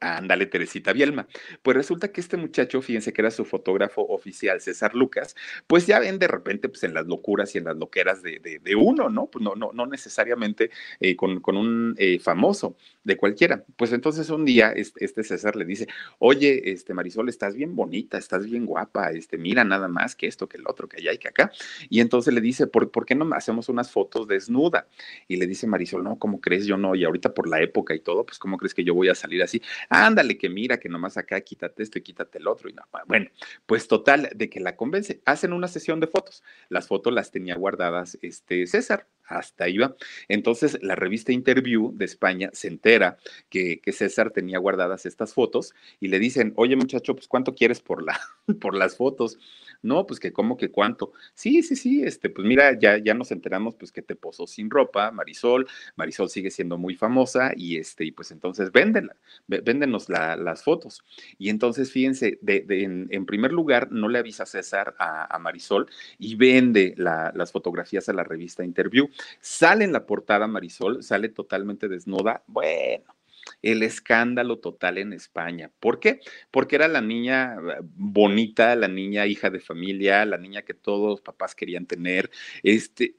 Ándale, Teresita Bielma. Pues resulta que este muchacho, fíjense que era su fotógrafo oficial, César Lucas, pues ya ven de repente pues en las locuras y en las loqueras de, uno, ¿no? Pues no, no, no necesariamente eh, con, con, un eh, famoso, de cualquiera. Pues entonces un día este, César le dice, oye, este Marisol, estás bien bonita, estás bien guapa, este, mira nada más que esto, que el otro, que allá y que acá. Y entonces le dice, ¿por, ¿por qué no hacemos unas fotos desnuda? Y le dice Marisol, no, ¿cómo crees? Yo no, y ahorita por la época y todo, pues ¿cómo crees que yo voy a salir así? Ándale, que mira, que nomás acá quítate esto y quítate el otro. Y no, bueno, pues total, de que la convence. Hacen una sesión de fotos. Las fotos las tenía guardadas este César, hasta va. Entonces, la revista Interview de España se entera que, que, César tenía guardadas estas fotos y le dicen, oye muchacho, pues ¿cuánto quieres por, la, por las fotos? No, pues que cómo que cuánto. Sí, sí, sí, este, pues mira, ya, ya nos enteramos pues que te posó sin ropa, Marisol, Marisol sigue siendo muy famosa y este, y pues entonces véndela, véndenos las fotos. Y entonces, fíjense, de, en, primer lugar, no le avisa César a, Marisol y vende las fotografías a la revista Interview. Sale en la portada Marisol, sale totalmente desnuda. Bueno, el escándalo total en España. ¿Por qué? Porque era la niña eh, bonita, la niña hija de familia, la niña que todos los papás querían tener. Este,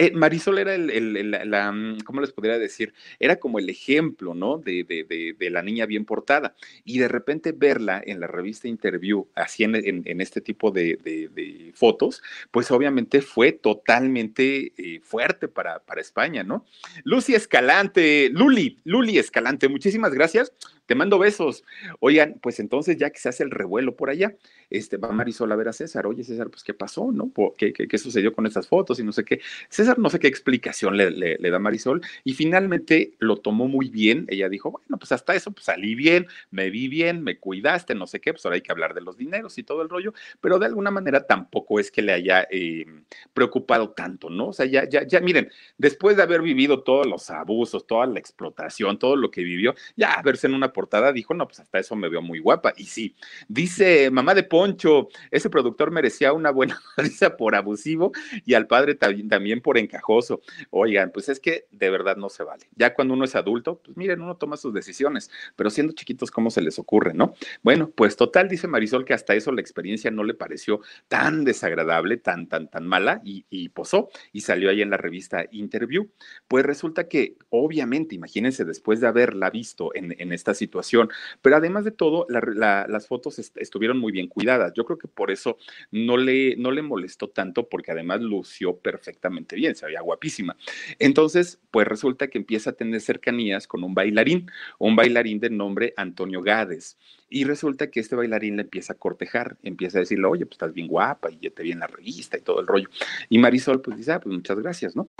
eh, Marisol era el, la, mm, ¿cómo les podría decir? Era como el ejemplo, ¿no? De, de, la niña bien portada. Y de repente verla en la revista Interview, así en, en, este tipo de, fotos, pues obviamente fue totalmente eh, fuerte para, para España, ¿no? Lucy Escalante, Luli, Luli Escalante, muchísimas gracias te mando besos. Oigan, pues entonces ya que se hace el revuelo por allá, este, va Marisol a ver a César. Oye, César, pues qué pasó, ¿no? ¿Qué, qué, sucedió con estas fotos y no sé qué? César no sé qué explicación le, le, da Marisol y finalmente lo tomó muy bien. Ella dijo, bueno, pues hasta eso, pues salí bien, me vi bien, me cuidaste, no sé qué, pues ahora hay que hablar de los dineros y todo el rollo, pero de alguna manera tampoco es que le haya eh, preocupado tanto, ¿no? O sea, ya, ya, ya, miren, después de haber vivido todos los abusos, toda la explotación, todo lo que vivió, ya verse en una portada, dijo, no, pues hasta eso me veo muy guapa. Y sí, dice mamá de Poncho, ese productor merecía una buena risa por abusivo y al padre también por encajoso. Oigan, pues es que de verdad no se vale. Ya cuando uno es adulto, pues miren, uno toma sus decisiones, pero siendo chiquitos, ¿cómo se les ocurre, no? Bueno, pues total, dice Marisol que hasta eso la experiencia no le pareció tan desagradable, tan, tan, tan mala y, y posó y salió ahí en la revista Interview. Pues resulta que, obviamente, imagínense, después de haberla visto en, en esta situación, situación. Pero además de todo, las fotos estuvieron muy bien cuidadas. Yo creo que por eso no le, no le molestó tanto, porque además lució perfectamente bien, se veía guapísima. Entonces, pues resulta que empieza a tener cercanías con un bailarín, un bailarín de nombre Antonio Gades. Y resulta que este bailarín le empieza a cortejar, empieza a decirle, oye, pues estás bien guapa y ya te vi en la revista y todo el rollo. Y Marisol, pues dice, ah, pues muchas gracias, ¿no?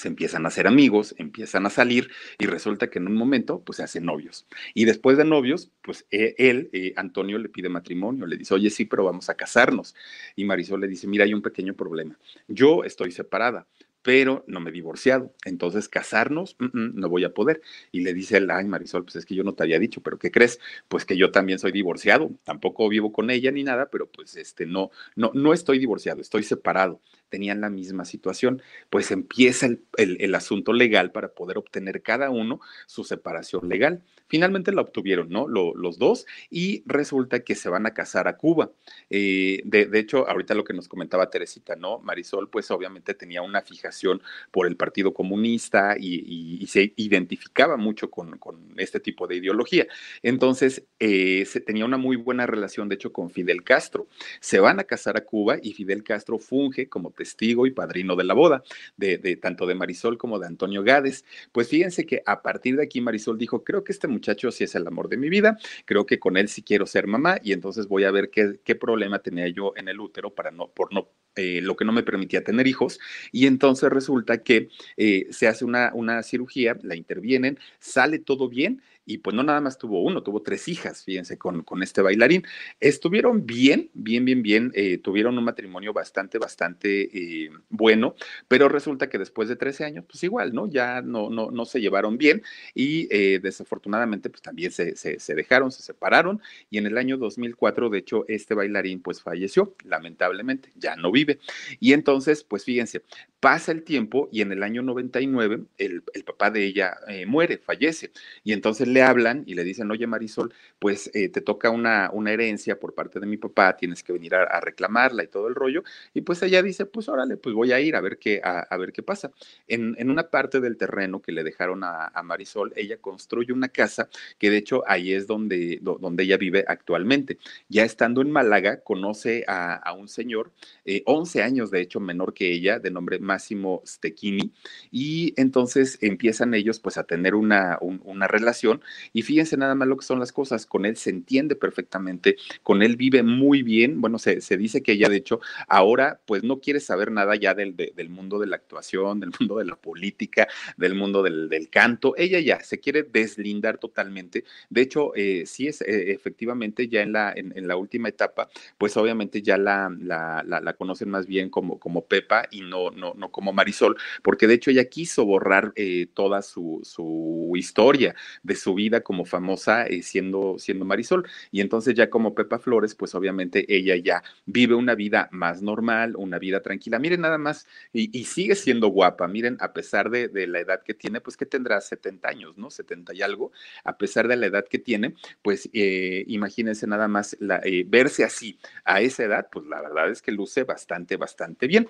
se empiezan a hacer amigos, empiezan a salir y resulta que en un momento pues se hacen novios. Y después de novios, pues e, él, eh, Antonio, le pide matrimonio, le dice, oye, sí, pero vamos a casarnos. Y Marisol le dice, mira, hay un pequeño problema. Yo estoy separada, pero no me he divorciado. Entonces, casarnos, no voy a poder. Y le dice él, ay, Marisol, pues es que yo no te había dicho, pero ¿qué crees? Pues que yo también soy divorciado. Tampoco vivo con ella ni nada, pero pues este, no, no, no estoy divorciado, estoy separado. Tenían la misma situación. Pues empieza el, asunto legal para poder obtener cada uno su separación legal. Finalmente la obtuvieron, ¿no? los dos, y resulta que se van a casar a Cuba. Eh, de, hecho, ahorita lo que nos comentaba Teresita, ¿no? Marisol, pues obviamente tenía una fijación por el Partido Comunista y, se identificaba mucho con, este tipo de ideología. Entonces, eh, se tenía una muy buena relación, de hecho, con Fidel Castro. Se van a casar a Cuba y Fidel Castro funge como testigo y padrino de la boda, de, de tanto de Marisol como de Antonio Gades. Pues fíjense que a partir de aquí Marisol dijo, creo que este muchacho sí es el amor de mi vida, creo que con él sí quiero ser mamá y entonces voy a ver qué, qué problema tenía yo en el útero para no, por no eh, lo que no me permitía tener hijos, y entonces resulta que eh, se hace una, una cirugía, la intervienen, sale todo bien, y pues no nada más tuvo uno, tuvo tres hijas, fíjense, con, con este bailarín. Estuvieron bien, bien, bien, bien, eh, tuvieron un matrimonio bastante, bastante eh, bueno, pero resulta que después de 13 años, pues igual, ¿no? Ya no, no, no se llevaron bien y eh, desafortunadamente pues también se, se, se, dejaron, se separaron y en el año 2004, de hecho, este bailarín pues falleció, lamentablemente, ya no vive. Y entonces, pues fíjense, pasa el tiempo y en el año 99 el, el papá de ella muere, fallece y entonces le hablan y le dicen, oye Marisol, pues eh, te toca una, una herencia por parte de mi papá, tienes que venir a, reclamarla y todo el rollo. Y pues ella dice, pues órale, pues voy a ir a ver qué, a, a ver qué pasa. En, en, una parte del terreno que le dejaron a, Marisol, ella construye una casa que de hecho ahí es donde, do, donde ella vive actualmente. Ya estando en Málaga, conoce a, un señor, eh, 11 años de hecho menor que ella, de nombre Máximo Stechini, y entonces empiezan ellos pues a tener una, un, una relación y fíjense nada más lo que son las cosas, con él se entiende perfectamente, con él vive muy bien, bueno, se, se dice que ella de hecho ahora pues no quiere saber nada ya del, de, del mundo de la actuación, del mundo de la política, del mundo del, del canto, ella ya se quiere deslindar totalmente, de hecho eh, sí es eh, efectivamente ya en la, en, la última etapa, pues obviamente ya la, la, la, la conocen más bien como, como Pepa y no, no, no como Marisol, porque de hecho ella quiso borrar eh, toda su, su historia de su vida como famosa eh, siendo, siendo Marisol. Y entonces ya como Pepa Flores, pues obviamente ella ya vive una vida más normal, una vida tranquila. Miren nada más, y, sigue siendo guapa. Miren, a pesar de, de, la edad que tiene, pues que tendrá 70 años, ¿no? 70 y algo. A pesar de la edad que tiene, pues eh, imagínense nada más eh, verse así a esa edad, pues la verdad es que luce bastante, bastante bien.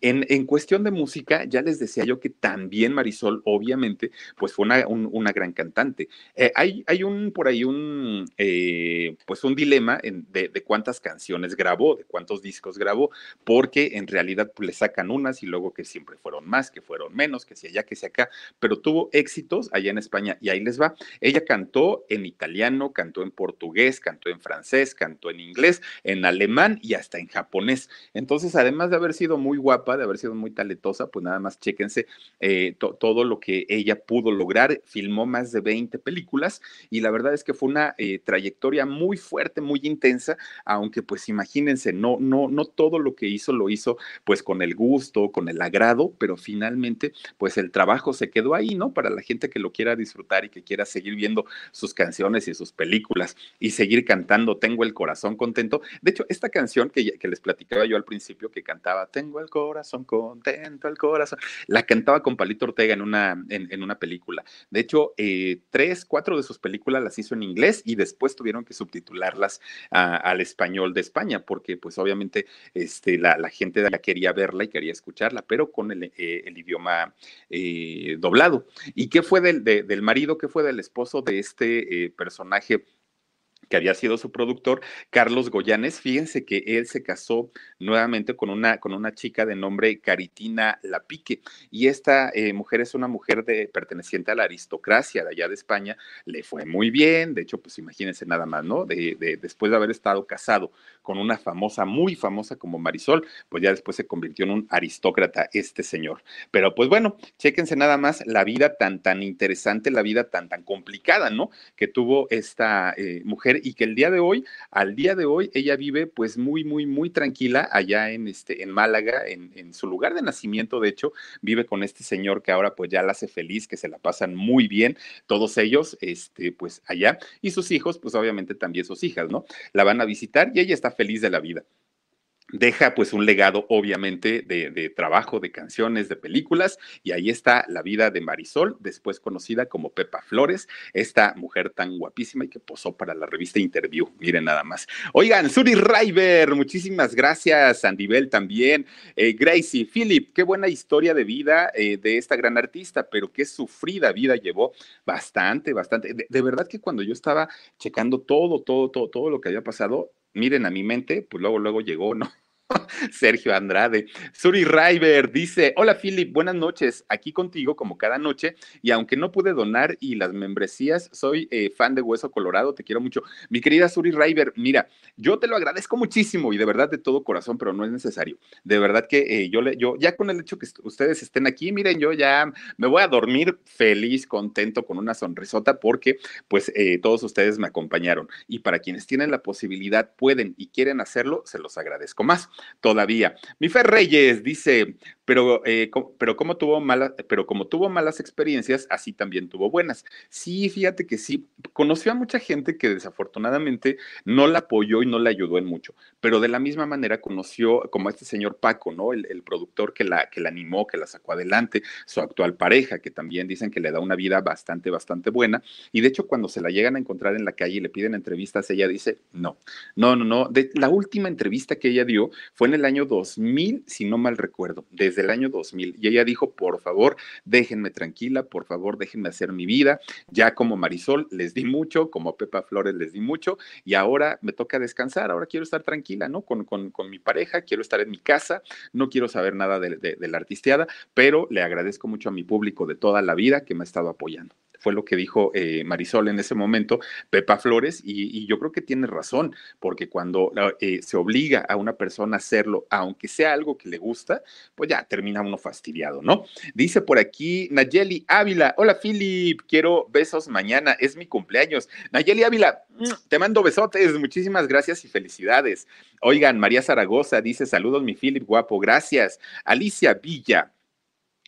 En, en cuestión de música, ya les decía yo que también Marisol, obviamente, pues fue una, un, una gran cantante. Eh, hay, hay, un por ahí un eh, pues un dilema de, cuántas canciones grabó, de cuántos discos grabó, porque en realidad pues, le sacan unas y luego que siempre fueron más, que fueron menos, que si allá, que si acá, pero tuvo éxitos allá en España y ahí les va. Ella cantó en italiano, cantó en portugués, cantó en francés, cantó en inglés, en alemán y hasta en japonés. Entonces, además de haber sido muy guapa, de haber sido muy talentosa, pues nada más chéquense eh, to, todo lo que ella pudo lograr. Filmó más de 20 películas y la verdad es que fue una eh, trayectoria muy fuerte, muy intensa, aunque pues imagínense, no, no, no todo lo que hizo lo hizo pues con el gusto, con el agrado, pero finalmente pues el trabajo se quedó ahí, ¿no? Para la gente que lo quiera disfrutar y que quiera seguir viendo sus canciones y sus películas y seguir cantando Tengo el corazón contento. De hecho, esta canción que, que les platicaba yo al principio que cantaba Tengo el corazón contento, el corazón, la cantaba con Palito Ortega en una, en una película. De hecho, eh, tres, cuatro de sus películas las hizo en inglés y después tuvieron que subtitularlas al español de España, porque pues obviamente este, la, gente ya quería verla y quería escucharla, pero con el, eh, idioma eh, doblado. ¿Y qué fue del, de, del marido, qué fue del esposo de este eh, personaje? Que había sido su productor, Carlos Goyanes. Fíjense que él se casó nuevamente con una, con una chica de nombre Caritina Lapique. Y esta eh, mujer es una mujer de, perteneciente a la aristocracia de allá de España. Le fue muy bien. De hecho, pues imagínense nada más, ¿no? De, de, después de haber estado casado con una famosa, muy famosa como Marisol, pues ya después se convirtió en un aristócrata este señor. Pero pues bueno, chéquense nada más la vida tan, tan interesante, la vida tan, tan complicada, ¿no? Que tuvo esta eh, mujer y que el día de hoy, al día de hoy, ella vive pues muy, muy, muy tranquila allá en, este, en Málaga, en, en su lugar de nacimiento, de hecho, vive con este señor que ahora pues ya la hace feliz, que se la pasan muy bien, todos ellos, este, pues allá, y sus hijos, pues obviamente también sus hijas, ¿no? La van a visitar y ella está feliz de la vida. Deja pues un legado obviamente de, trabajo, de canciones, de películas, y ahí está la vida de Marisol, después conocida como Pepa Flores, esta mujer tan guapísima y que posó para la revista Interview, miren nada más. Oigan, Suri River, muchísimas gracias, Andibel también, eh, Gracie, Philip, qué buena historia de vida eh, de esta gran artista, pero qué sufrida vida llevó, bastante, bastante, de verdad que cuando yo estaba checando todo, todo, todo, todo lo que había pasado, miren a mi mente, pues luego, luego llegó, ¿no? Sergio Andrade. Suri River dice: Hola Philip, buenas noches. Aquí contigo como cada noche. Y aunque no pude donar y las membresías, soy eh, fan de Hueso Colorado. Te quiero mucho. Mi querida Suri River, mira, yo te lo agradezco muchísimo y de verdad de todo corazón, pero no es necesario. De verdad que eh, yo, le, yo, ya con el hecho que ustedes estén aquí, miren, yo ya me voy a dormir feliz, contento, con una sonrisota, porque pues eh, todos ustedes me acompañaron. Y para quienes tienen la posibilidad, pueden y quieren hacerlo, se los agradezco más todavía. Mi Fer Reyes dice, pero, eh, pero, como tuvo malas, pero como tuvo malas experiencias, así también tuvo buenas. Sí, fíjate que sí, conoció a mucha gente que desafortunadamente no la apoyó y no la ayudó en mucho, pero de la misma manera conoció como a este señor Paco, ¿no? El, productor que la, que la animó, que la sacó adelante, su actual pareja, que también dicen que le da una vida bastante, bastante buena. Y de hecho, cuando se la llegan a encontrar en la calle y le piden entrevistas, ella dice, no, no, no, no. De, la última entrevista que ella dio fue en el año 2000, si no mal recuerdo, desde el año 2000. Y ella dijo, por favor, déjenme tranquila, por favor, déjenme hacer mi vida. Ya como Marisol les di mucho, como Pepa Flores les di mucho, y ahora me toca descansar, ahora quiero estar tranquila, ¿no? Con, con, con mi pareja, quiero estar en mi casa, no quiero saber nada de, de la artisteada, pero le agradezco mucho a mi público de toda la vida que me ha estado apoyando fue lo que dijo eh, Marisol en ese momento, Pepa Flores, y, yo creo que tiene razón, porque cuando eh, se obliga a una persona a hacerlo, aunque sea algo que le gusta, pues ya termina uno fastidiado, ¿no? Dice por aquí Nayeli Ávila, hola Philip, quiero besos mañana, es mi cumpleaños. Nayeli Ávila, te mando besotes, muchísimas gracias y felicidades. Oigan, María Zaragoza dice, saludos mi Philip, guapo, gracias. Alicia Villa.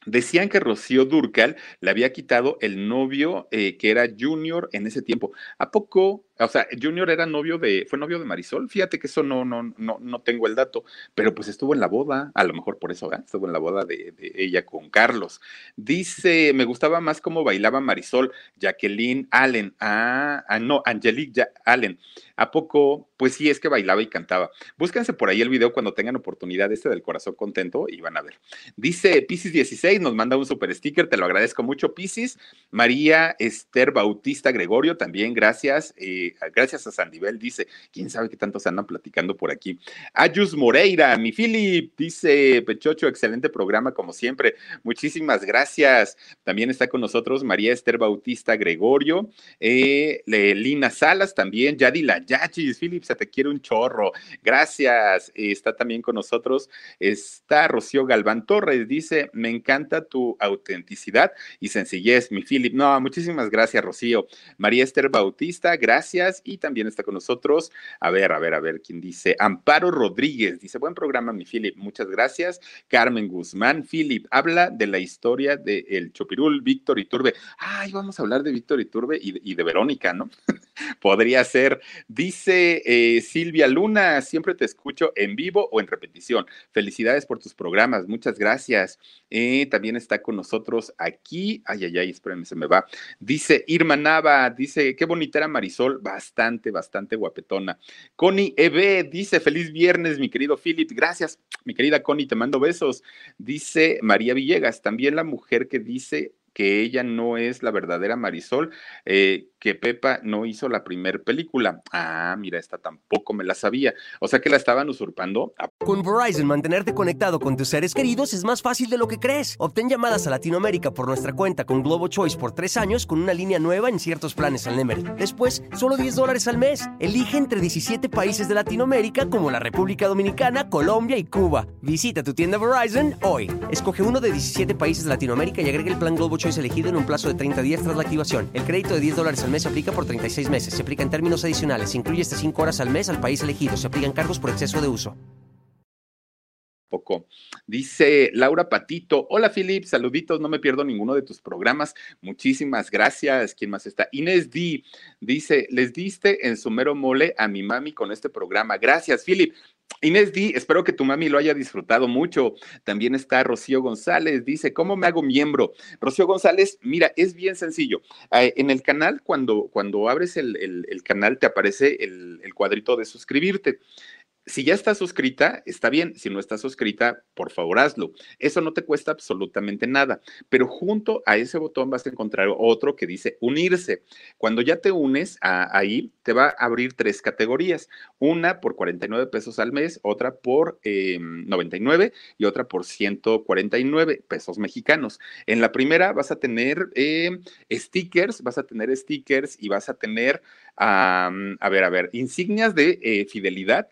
Decían que Rocío Durcal le había quitado el novio eh, que era Junior en ese tiempo. ¿A poco o sea, Junior era novio de, fue novio de Marisol. Fíjate que eso no, no, no, no tengo el dato, pero pues estuvo en la boda, a lo mejor por eso, estuvo en la boda de, ella con Carlos. Dice, me gustaba más cómo bailaba Marisol, Jacqueline Allen. Ah, ah no, Angelique Allen. ¿A poco? Pues sí, es que bailaba y cantaba. Búsquense por ahí el video cuando tengan oportunidad este del corazón contento y van a ver. Dice Piscis 16, nos manda un super sticker, te lo agradezco mucho, Piscis. María Esther Bautista Gregorio, también gracias. Eh, gracias a Sandivel, dice, quién sabe qué tanto se andan platicando por aquí. Ayus Moreira, mi Philip, dice Pechocho, excelente programa como siempre. Muchísimas gracias. También está con nosotros María Esther Bautista Gregorio, eh, Lina Salas también, Yadila Yachis, Philip, se te quiere un chorro. Gracias. está también con nosotros, está Rocío Galván Torres, dice, me encanta tu autenticidad y sencillez, mi Philip. No, muchísimas gracias, Rocío. María Esther Bautista, gracias y también está con nosotros, a ver, a ver, a ver, quién dice, Amparo Rodríguez, dice, buen programa, mi Philip, muchas gracias. Carmen Guzmán, Philip, habla de la historia de el Chopirul, Víctor Iturbe. Ay, vamos a hablar de Víctor Iturbe y, y de Verónica, ¿no? Podría ser. Dice eh, Silvia Luna, siempre te escucho en vivo o en repetición. Felicidades por tus programas, muchas gracias. Eh, también está con nosotros aquí. Ay, ay, ay, espérenme, se me va. Dice Irma Nava, dice, qué bonita era Marisol, bastante, bastante guapetona. Connie Eve dice, feliz viernes, mi querido Philip. Gracias, mi querida Connie, te mando besos. Dice María Villegas, también la mujer que dice que ella no es la verdadera Marisol, eh, que Pepa no hizo la primer película. Ah, mira, esta tampoco me la sabía. O sea que la estaban usurpando. Con Verizon, mantenerte conectado con tus seres queridos es más fácil de lo que crees. Obtén llamadas a Latinoamérica por nuestra cuenta con Globo Choice por tres años con una línea nueva en ciertos planes al Nemery. Después, solo 10 dólares al mes. Elige entre 17 países de Latinoamérica como la República Dominicana, Colombia y Cuba. Visita tu tienda Verizon hoy. Escoge uno de 17 países de Latinoamérica y agrega el plan Globo Choice elegido en un plazo de 30 días tras la activación. El crédito de 10 dólares al mes se aplica por 36 meses. Se aplica en términos adicionales. Se incluye hasta 5 horas al mes al país elegido. Se aplican cargos por exceso de uso. Poco. Dice Laura Patito, hola Filip, saluditos, no me pierdo ninguno de tus programas, muchísimas gracias. ¿Quién más está? Inés D dice, les diste en su mero mole a mi mami con este programa. Gracias, Filip. Inés D, espero que tu mami lo haya disfrutado mucho. También está Rocío González, dice, ¿cómo me hago miembro? Rocío González, mira, es bien sencillo. Eh, en el canal, cuando, cuando abres el, canal, te aparece el, el cuadrito de suscribirte si ya estás suscrita, está bien. Si no estás suscrita, por favor hazlo. Eso no te cuesta absolutamente nada. Pero junto a ese botón vas a encontrar otro que dice unirse. Cuando ya te unes ahí, te va a abrir tres categorías. Una por 49 pesos al mes, otra por 99 eh, y otra por 149 pesos mexicanos. En la primera vas a tener eh, stickers, vas a tener stickers y vas a tener, a ver, a ver, insignias de eh, fidelidad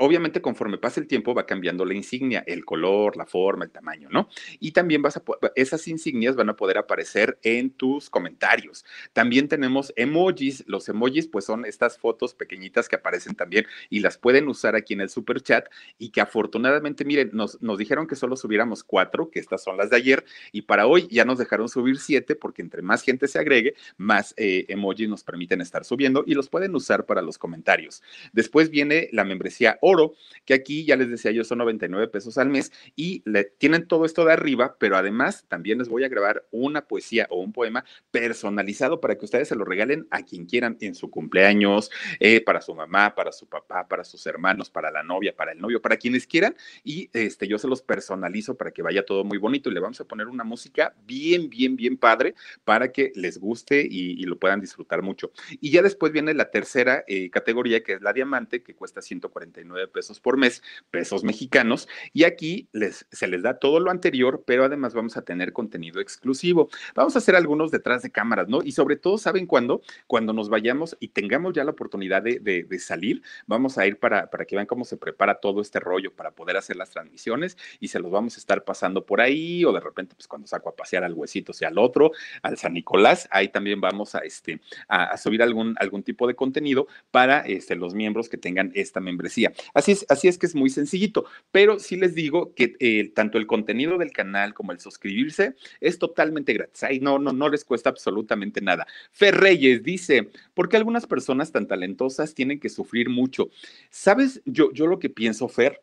obviamente conforme pasa el tiempo va cambiando la insignia, el color, la forma, el tamaño, ¿no? Y también vas a esas insignias van a poder aparecer en tus comentarios. También tenemos emojis. Los emojis pues son estas fotos pequeñitas que aparecen también y las pueden usar aquí en el super chat y que afortunadamente, miren, nos, nos dijeron que solo subiéramos cuatro, que estas son las de ayer y para hoy ya nos dejaron subir siete porque entre más gente se agregue, más eh, emojis nos permiten estar subiendo y los pueden usar para los comentarios. Después viene la membresía oro, que aquí ya les decía yo son 99 pesos al mes y le, tienen todo esto de arriba, pero además también les voy a grabar una poesía o un poema personalizado para que ustedes se lo regalen a quien quieran en su cumpleaños, eh, para su mamá, para su papá, para sus hermanos, para la novia, para el novio, para quienes quieran y este, yo se los personalizo para que vaya todo muy bonito y le vamos a poner una música bien, bien, bien padre para que les guste y, lo puedan disfrutar mucho. Y ya después viene la tercera eh, categoría que es la diamante que cuesta 149 pesos por mes, pesos mexicanos, y aquí les, se les da todo lo anterior, pero además vamos a tener contenido exclusivo. Vamos a hacer algunos detrás de cámaras, ¿no? Y sobre todo, ¿saben cuándo? Cuando nos vayamos y tengamos ya la oportunidad de, salir, vamos a ir para, para que vean cómo se prepara todo este rollo para poder hacer las transmisiones y se los vamos a estar pasando por ahí o de repente, pues cuando saco a pasear al huesito y al otro, al San Nicolás, ahí también vamos a, este, a, subir algún, algún tipo de contenido para este, los miembros que tengan esta membresía. Así es, así es que es muy sencillito, pero sí les digo que eh, tanto el contenido del canal como el suscribirse es totalmente gratis. Ahí no, no, no les cuesta absolutamente nada. Fer Reyes dice, ¿por qué algunas personas tan talentosas tienen que sufrir mucho? ¿Sabes? Yo, yo lo que pienso, Fer,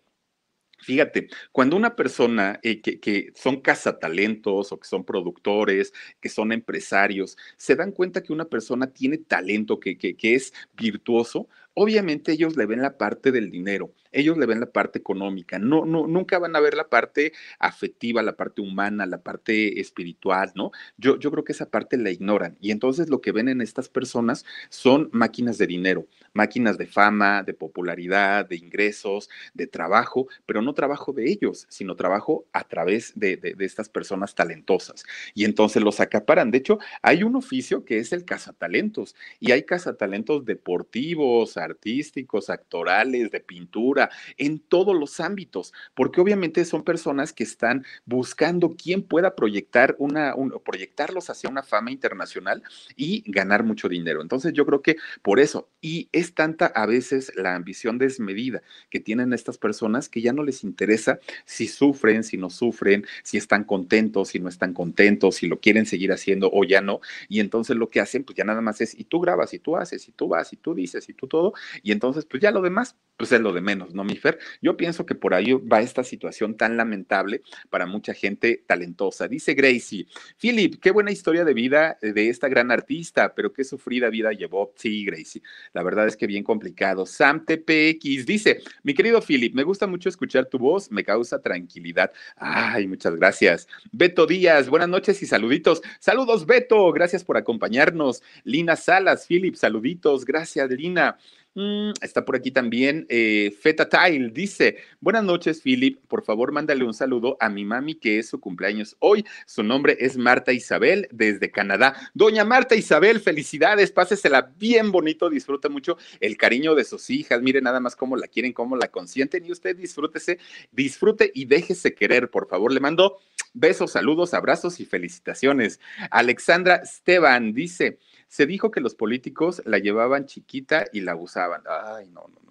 Fíjate, cuando una persona eh, que, que, son cazatalentos o que son productores, que son empresarios, se dan cuenta que una persona tiene talento, que, que, que es virtuoso, obviamente ellos le ven la parte del dinero, ellos le ven la parte económica, no, no, nunca van a ver la parte afectiva, la parte humana, la parte espiritual, ¿no? Yo, yo creo que esa parte la ignoran y entonces lo que ven en estas personas son máquinas de dinero, máquinas de fama, de popularidad, de ingresos, de trabajo, pero no trabajo de ellos, sino trabajo a través de, de, de estas personas talentosas. Y entonces los acaparan. De hecho, hay un oficio que es el cazatalentos y hay cazatalentos deportivos, artísticos, actorales, de pintura, en todos los ámbitos, porque obviamente son personas que están buscando quién pueda proyectar una, proyectarlos hacia una fama internacional y ganar mucho dinero. Entonces yo creo que por eso, y es tanta a veces la ambición desmedida que tienen estas personas que ya no les interesa si sufren, si no sufren, si están contentos, si no están contentos, si lo quieren seguir haciendo o ya no. Y entonces lo que hacen, pues ya nada más es, y tú grabas, y tú haces, y tú vas, y tú dices, y tú todo, y entonces, pues ya lo demás, pues es lo de menos, ¿no, mi Fer? Yo pienso que por ahí va esta situación tan lamentable para mucha gente talentosa. Dice Gracie, Philip, qué buena historia de vida de esta gran artista, pero qué sufrida vida llevó. Sí, Gracie, la verdad es que bien complicado. Sam TPX dice, mi querido Philip, me gusta mucho escuchar tu voz, me causa tranquilidad. Ay, muchas gracias. Beto Díaz, buenas noches y saluditos. Saludos, Beto, gracias por acompañarnos. Lina Salas, Philip, saluditos, gracias, Lina. Mm, está por aquí también eh, Feta Tile, dice, buenas noches Philip, por favor mándale un saludo a mi mami que es su cumpleaños hoy, su nombre es Marta Isabel desde Canadá. Doña Marta Isabel, felicidades, pásesela bien bonito, disfruta mucho el cariño de sus hijas, mire nada más cómo la quieren, cómo la consienten. Y usted disfrútese, disfrute y déjese querer, por favor, le mando besos, saludos, abrazos y felicitaciones. Alexandra Esteban dice, se dijo que los políticos la llevaban chiquita y la usaban. Ay, no, no,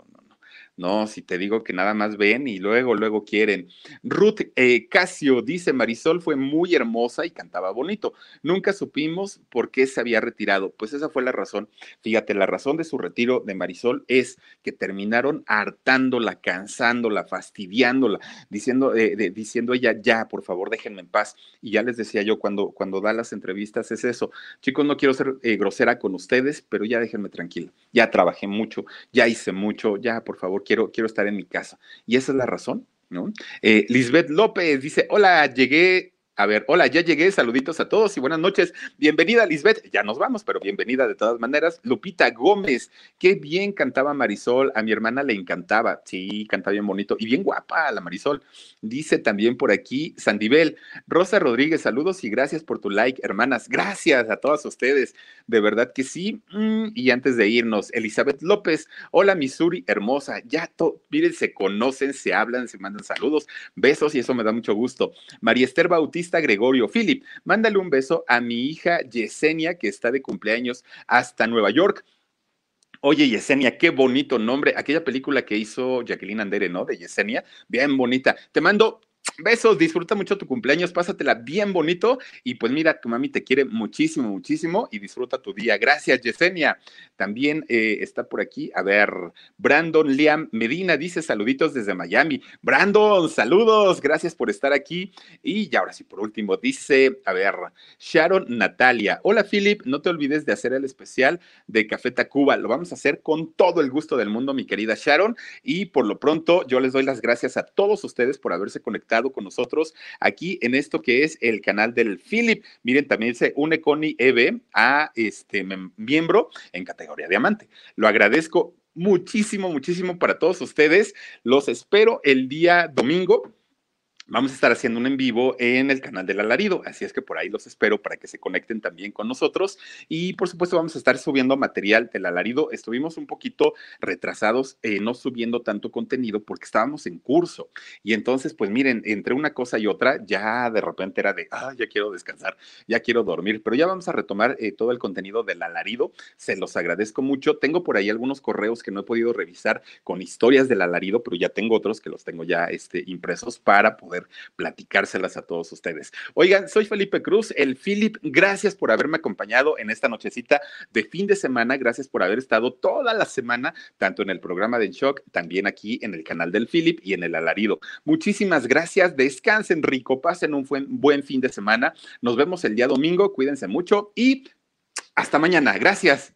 no, si te digo que nada más ven y luego, luego quieren. Ruth eh, Casio dice, Marisol fue muy hermosa y cantaba bonito. Nunca supimos por qué se había retirado. Pues esa fue la razón. Fíjate, la razón de su retiro de Marisol es que terminaron hartándola, cansándola, fastidiándola, diciendo, eh, diciendo ella, ya, por favor, déjenme en paz. Y ya les decía yo cuando, cuando da las entrevistas es eso. Chicos, no quiero ser eh, grosera con ustedes, pero ya déjenme tranquila. Ya trabajé mucho, ya hice mucho, ya, por favor, quiero, quiero estar en mi casa. Y esa es la razón, ¿no? Eh, Lisbeth López dice, hola, llegué a ver, hola, ya llegué, saluditos a todos y buenas noches. Bienvenida, Lisbeth. Ya nos vamos, pero bienvenida de todas maneras. Lupita Gómez, qué bien cantaba Marisol. A mi hermana le encantaba. Sí, cantaba bien bonito y bien guapa la Marisol. Dice también por aquí Sandibel. Rosa Rodríguez, saludos y gracias por tu like, hermanas. Gracias a todas ustedes. De verdad que sí. Mm, y antes de irnos, Elizabeth López. Hola, Missouri, hermosa. Ya, miren, se conocen, se hablan, se mandan saludos, besos y eso me da mucho gusto. María Esther Bautista Gregorio Philip. Mándale un beso a mi hija Yesenia, que está de cumpleaños hasta Nueva York. Oye, Yesenia, qué bonito nombre. Aquella película que hizo Jacqueline Andere, ¿no? De Yesenia, bien bonita. Te mando Besos, disfruta mucho tu cumpleaños, pásatela bien bonito y pues mira, tu mami te quiere muchísimo, muchísimo y disfruta tu día. Gracias, Yesenia. También eh, está por aquí, a ver, Brandon Liam Medina dice saluditos desde Miami. Brandon, saludos, gracias por estar aquí. Y ya ahora sí, por último, dice, a ver, Sharon Natalia. Hola, Philip, no te olvides de hacer el especial de Café Tacuba. Lo vamos a hacer con todo el gusto del mundo, mi querida Sharon. Y por lo pronto, yo les doy las gracias a todos ustedes por haberse conectado con nosotros aquí en esto que es el canal del Philip. Miren, también se une Connie Eve a este miembro en categoría diamante. Lo agradezco muchísimo, muchísimo para todos ustedes. Los espero el día domingo Vamos a estar haciendo un en vivo en el canal del alarido, así es que por ahí los espero para que se conecten también con nosotros. Y por supuesto vamos a estar subiendo material del alarido. Estuvimos un poquito retrasados, eh, no subiendo tanto contenido porque estábamos en curso. Y entonces, pues miren, entre una cosa y otra, ya de repente era de, ah, ya quiero descansar, ya quiero dormir, pero ya vamos a retomar eh, todo el contenido del alarido. Se los agradezco mucho. Tengo por ahí algunos correos que no he podido revisar con historias del alarido, pero ya tengo otros que los tengo ya este, impresos para poder platicárselas a todos ustedes. Oigan, soy Felipe Cruz, el Philip, gracias por haberme acompañado en esta nochecita de fin de semana, gracias por haber estado toda la semana, tanto en el programa de En Shock, también aquí en el canal del Philip y en el Alarido. Muchísimas gracias, descansen rico, pasen un buen, buen fin de semana, nos vemos el día domingo, cuídense mucho y hasta mañana, gracias.